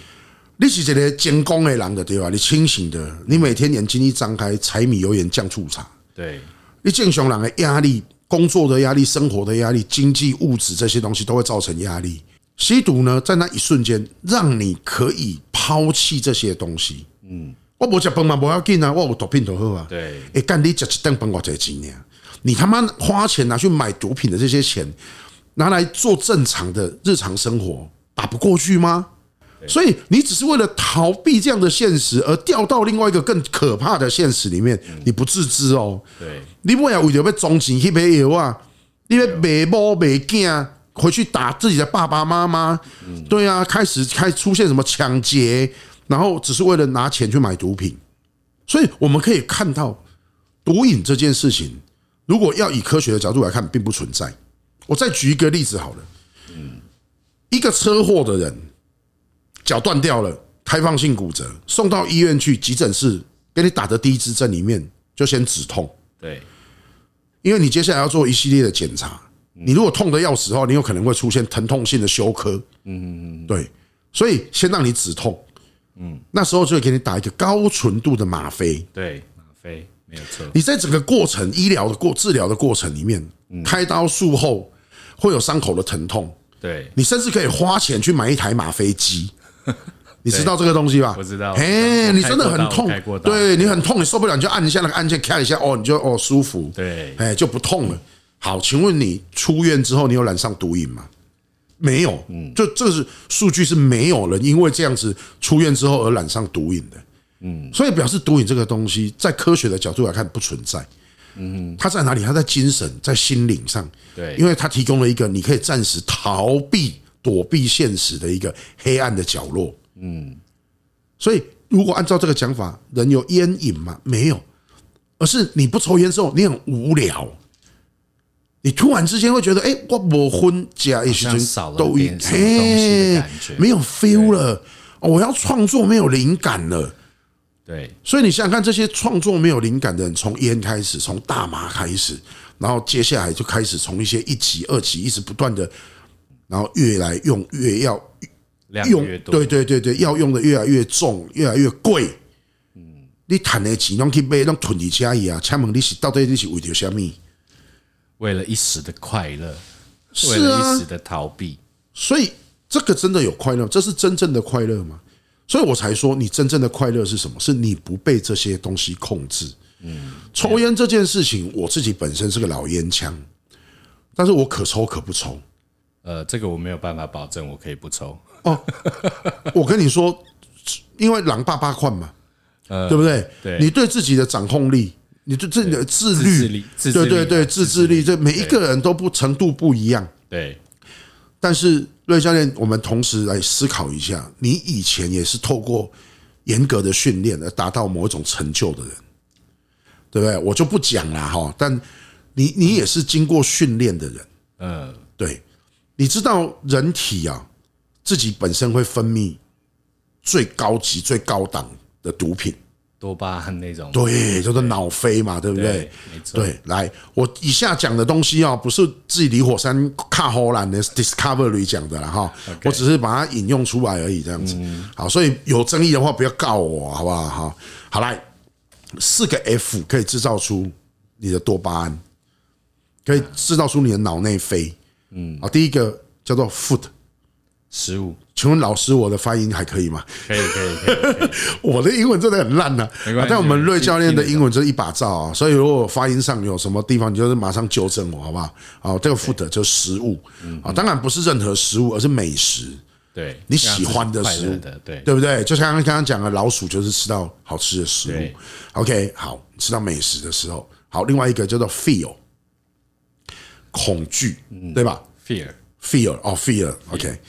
你是一个监工的人的对吧？你清醒的，你每天眼睛一张开，柴米油盐酱醋茶。对，你正常人的压力、工作的压力、生活的压力、经济物质这些东西都会造成压力。吸毒呢，在那一瞬间，让你可以抛弃这些东西。嗯。我不吃饭嘛，不要紧啊！我有毒品就好啊。对，哎，干你吃一顿饭我才钱呢？你他妈花钱拿去买毒品的这些钱，拿来做正常的日常生活，打不过去吗？所以你只是为了逃避这样的现实，而掉到另外一个更可怕的现实里面，你不自知哦。对，你不要为了要装钱去买药啊，你要卖某卖囝回去打自己的爸爸妈妈。对啊，开始开始出现什么抢劫。然后只是为了拿钱去买毒品，所以我们可以看到毒瘾这件事情，如果要以科学的角度来看，并不存在。我再举一个例子好了，嗯一个车祸的人脚断掉了，开放性骨折，送到医院去急诊室，给你打的第一支针里面就先止痛，对，因为你接下来要做一系列的检查，你如果痛得要死的话，你有可能会出现疼痛性的休克，嗯嗯嗯，对，所以先让你止痛。嗯，那时候就会给你打一个高纯度的吗啡。对，吗啡没有错。你在整个过程医疗的过治疗的过程里面，开刀术后会有伤口的疼痛。对，你甚至可以花钱去买一台吗啡机。你知道这个东西吧？我知道。哎，你真的很痛，对你很痛，你受不了你就按一下那个按键，开一下哦，你就哦舒服。对，哎就不痛了。好，请问你出院之后，你有染上毒瘾吗？没有，嗯，就这是数据是没有人因为这样子出院之后而染上毒瘾的，嗯，所以表示毒瘾这个东西在科学的角度来看不存在，嗯，它在哪里？它在精神，在心灵上，对，因为它提供了一个你可以暂时逃避、躲避现实的一个黑暗的角落，嗯，所以如果按照这个讲法，人有烟瘾吗？没有，而是你不抽烟之后，你很无聊。你突然之间会觉得，哎，我没婚家一些都一哎，没有 feel 了，我要创作没有灵感了。对，所以你想想看，这些创作没有灵感的人，从烟开始，从大麻开始，然后接下来就开始从一些一级、二级，一直不断的，然后越来用越要用，对对对对，要用的越来越重，越来越贵。嗯，你赚的钱拢去买，拢囤在家里啊，请问你是到底你是为了什么？为了一时的快乐，为了一时的逃避，所以这个真的有快乐？这是真正的快乐吗？所以我才说，你真正的快乐是什么？是你不被这些东西控制。嗯，抽烟这件事情，我自己本身是个老烟枪，但是我可抽可不抽。呃，这个我没有办法保证，我可以不抽。哦，我跟你说，因为狼爸爸宽嘛，呃，对不对？对，你对自己的掌控力。你对自己的自律，对对对，自制力，这每一个人都不程度不一样。对，但是瑞教练，我们同时来思考一下，你以前也是透过严格的训练而达到某一种成就的人，对不对？我就不讲了哈。但你你也是经过训练的人，嗯，对，你知道人体啊，自己本身会分泌最高级、最高档的毒品。多巴胺那种，对，叫做脑啡嘛，对不对？没错。对，来，我以下讲的东西啊，不是自己离火山卡荷兰的 Discovery 讲的了哈，我只是把它引用出来而已，这样子。好，所以有争议的话，不要告我，好不好？好，好来，四个 F 可以制造出你的多巴胺，可以制造出你的脑内啡。嗯，啊，第一个叫做 Food，十五。请问老师，我的发音还可以吗？可以，可以，可以。我的英文真的很烂呢、啊。但我们瑞教练的英文就是一把照啊，所以如果发音上有什么地方，你就是马上纠正我，好不好？好，这个 food 就食物啊，当然不是任何食物，而是美食。对，你喜欢的食物，对对不对？就像刚刚讲的，老鼠就是吃到好吃的食物。OK，好，吃到美食的时候，好，另外一个叫做 feel，恐惧，对吧？fear，fear，哦，fear，OK。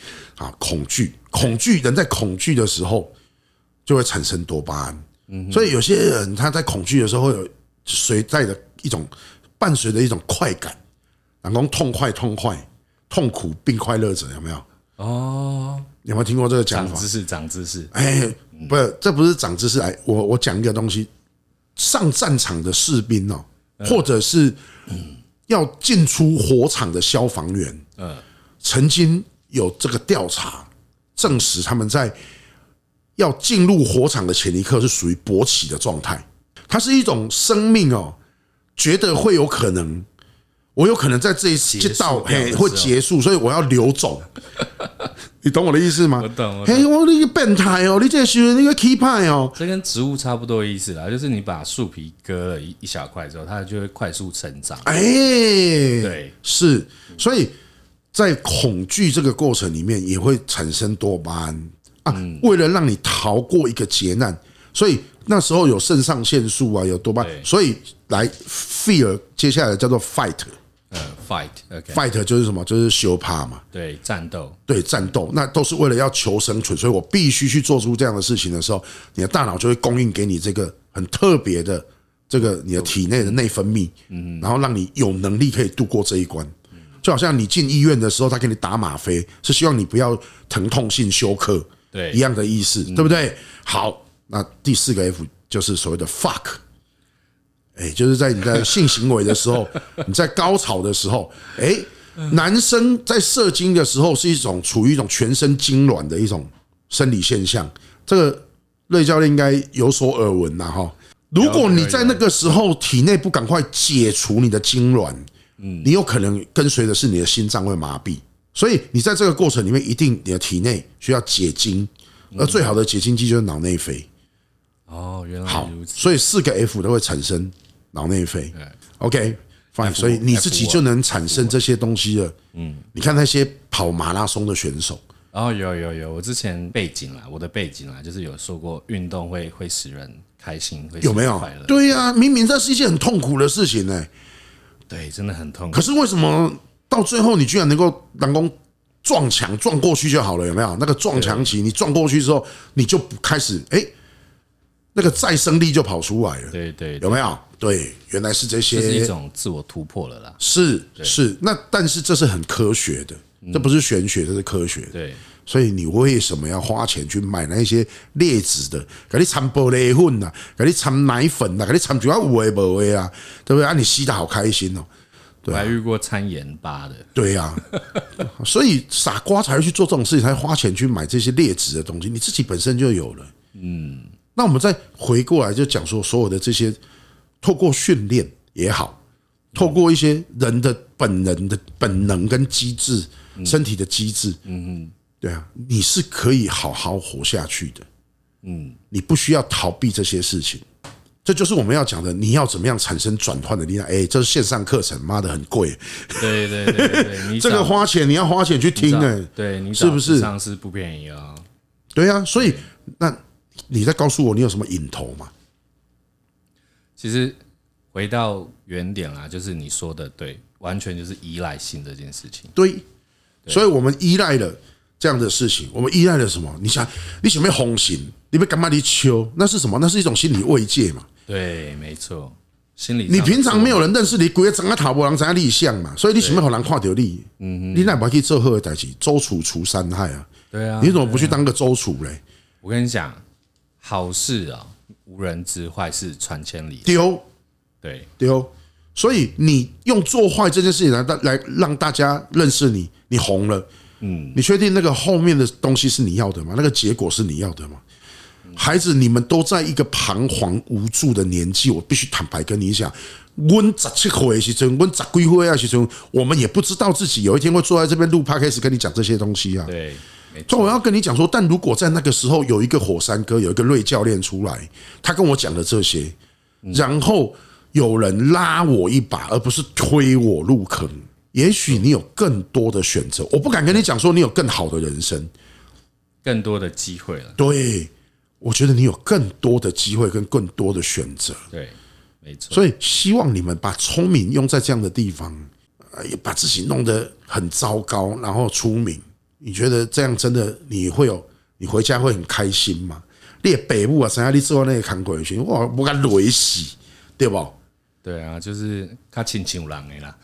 啊，恐惧，恐惧，人在恐惧的时候就会产生多巴胺，嗯所以有些人他在恐惧的时候会有随带的一种伴随的一种快感，然后痛快痛快，痛苦并快乐着，有没有？哦，有没有听过这个讲法？长知识，长知识。哎，不是，这不是长知识。哎，我我讲一个东西，上战场的士兵哦，或者是要进出火场的消防员，嗯，曾经。有这个调查证实，他们在要进入火场的前一刻是属于勃起的状态。它是一种生命哦，觉得会有可能，我有可能在这一次到嘿会结束，所以我要留种。你懂我的意思吗？我懂。嘿，我那个变态哦，你这是那个 key 派哦，这跟植物差不多意思啦，就是你把树皮割了一一小块之后，它就会快速成长。哎，对，是，所以。在恐惧这个过程里面，也会产生多巴胺啊。为了让你逃过一个劫难，所以那时候有肾上腺素啊，有多巴胺。所以来 fear，接下来叫做 fight。呃，fight，fight 就是什么？就是羞怕嘛。对，战斗。对，战斗，那都是为了要求生存。所以我必须去做出这样的事情的时候，你的大脑就会供应给你这个很特别的这个你的体内的内分泌，嗯，然后让你有能力可以度过这一关。就好像你进医院的时候，他给你打吗啡，是希望你不要疼痛性休克，对，一样的意思，对不对？好，那第四个 F 就是所谓的 fuck，哎，就是在你在性行为的时候，你在高潮的时候，哎，男生在射精的时候是一种处于一种全身痉挛的一种生理现象，这个瑞教练应该有所耳闻呐哈。如果你在那个时候体内不赶快解除你的痙攣。你有可能跟随的是你的心脏会麻痹，所以你在这个过程里面，一定你的体内需要解精，而最好的解精剂就是脑内啡。哦，原来好，所以四个 F 都会产生脑内啡。OK，fine，所以你自己就能产生这些东西了。嗯，你看那些跑马拉松的选手，哦，有有有，我之前背景啦，我的背景啦，就是有说过运动会会使人开心，会有没有？对呀，明明这是一件很痛苦的事情呢。对，真的很痛。可是为什么到最后你居然能够能够撞墙撞过去就好了？有没有那个撞墙期？你撞过去之后，你就开始哎，那个再生力就跑出来了。对对，有没有？对，原来是这些，是一种自我突破了啦。是是，那但是这是很科学的，这不是玄学，这是科学。对，所以你为什么要花钱去买那些劣质的？给你掺玻璃粉呐，给你掺奶粉呐，给你掺主要五味不味啊？对不对？啊，你吸的好开心哦。我还遇过掺盐巴的。对呀，所以傻瓜才会去做这种事情，才花钱去买这些劣质的东西。你自己本身就有了。嗯，那我们再回过来就讲说，所有的这些。透过训练也好，透过一些人的本能的本能跟机制，身体的机制，嗯嗯，对啊，你是可以好好活下去的，嗯，你不需要逃避这些事情，这就是我们要讲的，你要怎么样产生转换的力量？哎，这是线上课程，妈的很贵，对对对对，这个花钱你要花钱去听哎，对，你是不是？上是不便宜啊，对啊，所以那你在告诉我，你有什么瘾头吗？其实回到原点啦，就是你说的对，完全就是依赖性这件事情。对，所以我们依赖了这样的事情，我们依赖了什么？你想，你想要红心，你被干嘛？你求那是什么？那是一种心理慰藉嘛？对，没错，心理。你平常没有人认识你，鬼整个塔博人怎样立相嘛？所以你想要好人看到你，嗯，你那不去做好的代志，周楚除三害啊？对啊，你怎么不去当个周楚嘞？我跟你讲，好事啊。无人知，坏事传千里。丢，对丢，所以你用做坏这件事情来来让大家认识你，你红了，嗯，你确定那个后面的东西是你要的吗？那个结果是你要的吗？孩子，你们都在一个彷徨无助的年纪，我必须坦白跟你讲，温十七岁的时候，我十归回啊时候，我们也不知道自己有一天会坐在这边录 podcast 跟你讲这些东西啊。对。所以我要跟你讲说，但如果在那个时候有一个火山哥，有一个瑞教练出来，他跟我讲了这些，然后有人拉我一把，而不是推我入坑，也许你有更多的选择。我不敢跟你讲说你有更好的人生，更多的机会了。对，我觉得你有更多的机会跟更多的选择。对，没错。所以希望你们把聪明用在这样的地方，也把自己弄得很糟糕，然后出名。你觉得这样真的你会有？你回家会很开心吗？列北部啊，剩下你做那个看鬼群，哇，我敢雷死，对不？对啊，就是他亲像人的啦。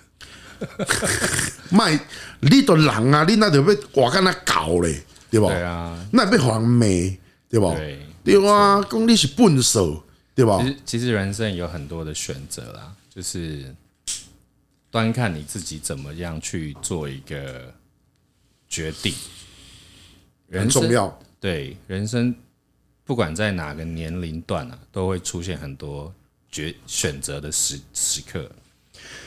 卖你都人啊，你那得被我跟他搞嘞，对不？对啊，那被黄梅，对不？对，对啊，讲你是笨手，对吧？其实其实人生有很多的选择啦，就是端看你自己怎么样去做一个。决定，很重要。对人生，不管在哪个年龄段啊，都会出现很多决选择的时时刻，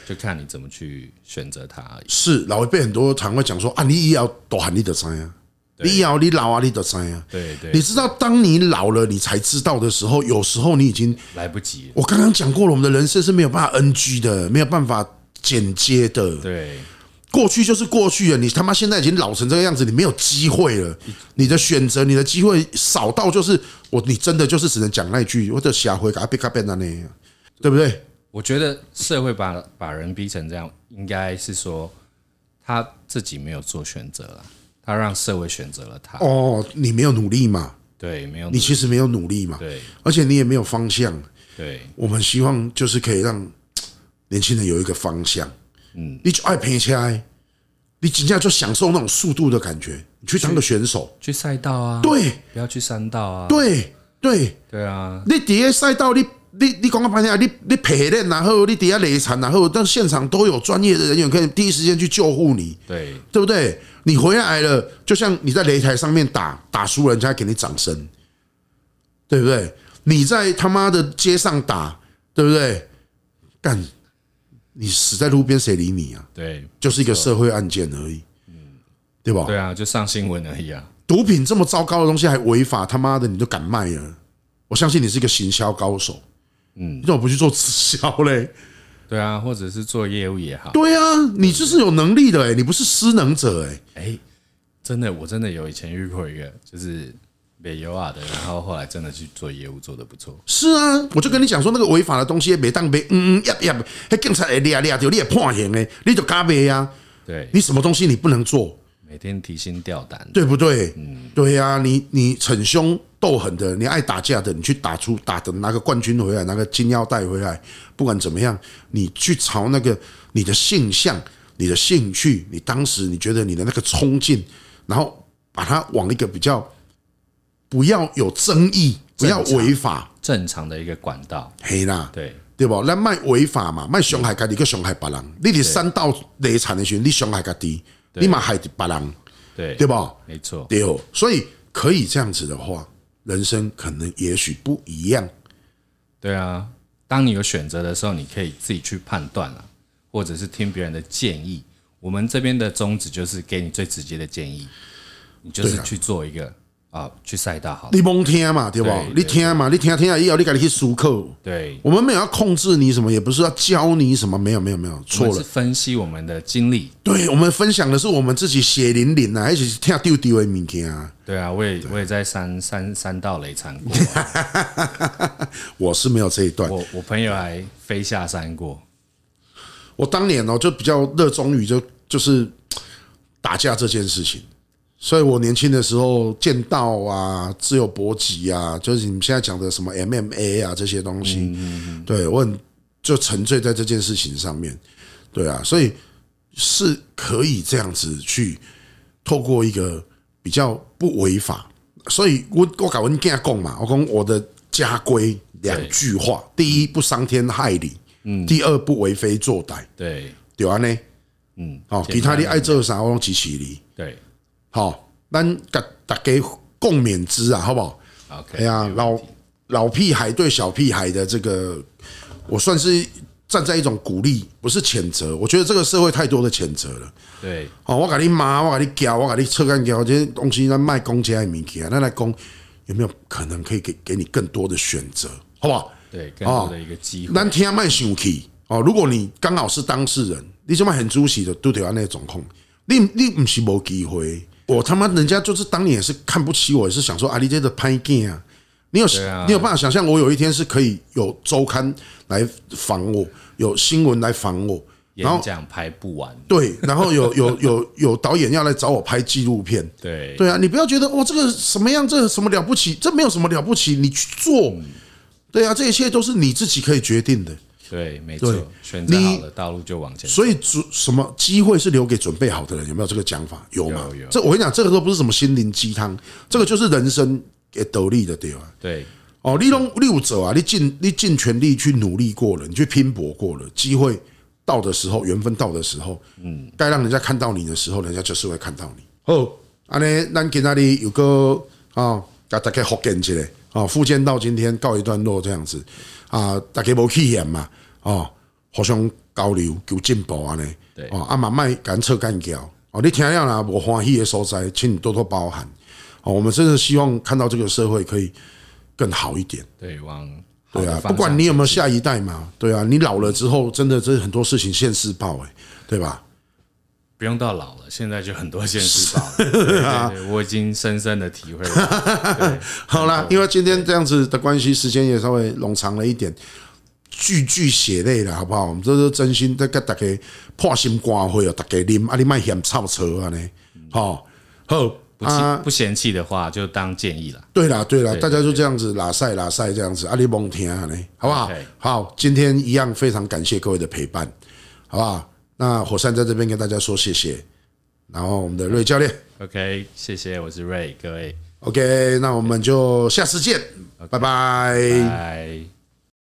就看你怎么去选择它而已。是老一辈很多常会讲说啊，你也要多喊你的知啊，你要你老啊，你的知啊。对对，你知道，当你老了，你才知道的时候，有时候你已经来不及。我刚刚讲过了，我们的人生是没有办法 NG 的，没有办法剪接的。对。过去就是过去了，你他妈现在已经老成这个样子，你没有机会了。你的选择，你的机会少到就是我，你真的就是只能讲那句，或者下回给他变变那样，对不对？我觉得社会把把人逼成这样，应该是说他自己没有做选择了，他让社会选择了他。哦，你没有努力嘛？对，没有。你其实没有努力嘛？对，而且你也没有方向。对，我们希望就是可以让年轻人有一个方向。嗯，你就爱拼车，你尽量就享受那种速度的感觉。你去当个选手，去赛道啊，对，不要去山道啊，对对对啊。你底下赛道，你你你讲个半天，你你陪练然后你底下累残然后，但现场都有专业的人员可以第一时间去救护你，对对不对？你回来了，就像你在擂台上面打打输，人家给你掌声，对不对？你在他妈的街上打，对不对？干。你死在路边，谁理你啊？对，就是一个社会案件而已，嗯，对吧？对啊，就上新闻而已啊。毒品这么糟糕的东西还违法，他妈的你都敢卖了？我相信你是一个行销高手，嗯，你怎么不去做直销嘞？对啊，或者是做业务也好。对啊，你就是有能力的哎，你不是失能者哎，哎，真的，我真的有以前遇过一个，就是。没有啊的，然后后来真的去做业务，做的不错。是啊，我就跟你讲说，那个违法的东西别当别，嗯嗯，呀呀，那警察来抓抓掉，你也判刑的，你就加倍啊。对，你什么东西你不能做？每天提心吊胆，对不对？嗯，对呀，你你逞凶斗狠的，你爱打架的，你去打出打的拿个冠军回来，拿个金腰带回来，不管怎么样，你去朝那个你的性向、你的兴趣，你当时你觉得你的那个冲劲，然后把它往一个比较。不要有争议，不要违法，正常的一个管道。嘿啦，对对不？那卖违法嘛，卖伤害家己，个伤害别人。你伫三道雷产的时候，你伤害家己，你嘛害别人，对对吧？没错，对哦。所以可以这样子的话，人生可能也许不一样。对啊，当你有选择的时候，你可以自己去判断了，或者是听别人的建议。我们这边的宗旨就是给你最直接的建议，你就是去做一个。啊，去赛道好，你甭听嘛，对不？你听嘛，你听听以后，你赶紧去思考。对，我们没有要控制你什么，也不是要教你什么，没有，没有，没有，错了。是分析我们的经历。对，我们分享的是我们自己血淋淋啊，而且是听丢丢的物件啊。对啊，我也我也在三三三道雷残过。我是没有这一段，我我朋友还飞下山过。我当年哦，就比较热衷于就就是打架这件事情。所以我年轻的时候剑道啊、自由搏击啊，就是你们现在讲的什么 MMA 啊这些东西，对我很就沉醉在这件事情上面，对啊，所以是可以这样子去透过一个比较不违法，所以我我敢问跟他讲嘛，我讲我的家规两句话：第一不伤天害理，嗯，第二不为非作歹，对，对啊呢，嗯，哦，其他你爱做啥我拢支持你，对。好，咱大大家共勉之啊，好不好？OK。哎呀，老老屁孩对小屁孩的这个，我算是站在一种鼓励，不是谴责。我觉得这个社会太多的谴责了。对，哦，我给你骂，我给你教，我给你扯干教，这些东西在卖公家的名气啊，那来公有没有可能可以给给你更多的选择，好不好？对，更多的一个机会。咱听卖生气哦，如果你刚好是当事人，你怎么很主席的都得要那种控，你你不是没机会。我他妈人家就是当年也是看不起我，也是想说啊，你这个拍镜啊。你有你有办法想象，我有一天是可以有周刊来访我，有新闻来访我，然后这样拍不完，对，然后有有有有导演要来找我拍纪录片，对。对啊，你不要觉得哦，这个什么样，这个什么了不起，这没有什么了不起，你去做，对啊，这一切都是你自己可以决定的，对，没错，选择好了道路就往前，所以准什么机会是留给准备好的人，有没有这个讲法？有吗？这我跟你讲，这个都不是什么心灵鸡汤，这个就是人生。给得力的地方？对哦，你拢你有做啊，你尽你尽全力去努力过了，你去拼搏过了，机会到的时候，缘分到的时候，嗯，该让人家看到你的时候，人家就是会看到你。哦，安尼咱今那里有个啊，大家福建起来啊，福建到今天告一段落这样子啊，大家无气焰嘛，哦，互相交流求进步安尼，对啊，阿妈卖干扯干叫哦，你听了啦，无欢喜的所在，请你多多包涵。哦，我们真的希望看到这个社会可以更好一点。对，往对啊，不管你有没有下一代嘛，对啊，你老了之后，真的这很多事情现世报哎，对吧？不用到老了，现在就很多现世报。我已经深深的体会了。好啦，因为今天这样子的关系，时间也稍微冗长了一点，句句血泪了，好不好？我们这是真心在跟大家破心肝灰哦，大家啉啊，你卖嫌臭车啊呢？好，好。啊，不嫌弃的话就当建议了。对啦，对啦，大家就这样子拉赛拉赛这样子，阿里蒙听啊，好不好？好，今天一样非常感谢各位的陪伴，好不好？那火山在这边跟大家说谢谢，然后我们的瑞教练，OK，谢谢，我是瑞，各位，OK，那我们就下次见，拜拜。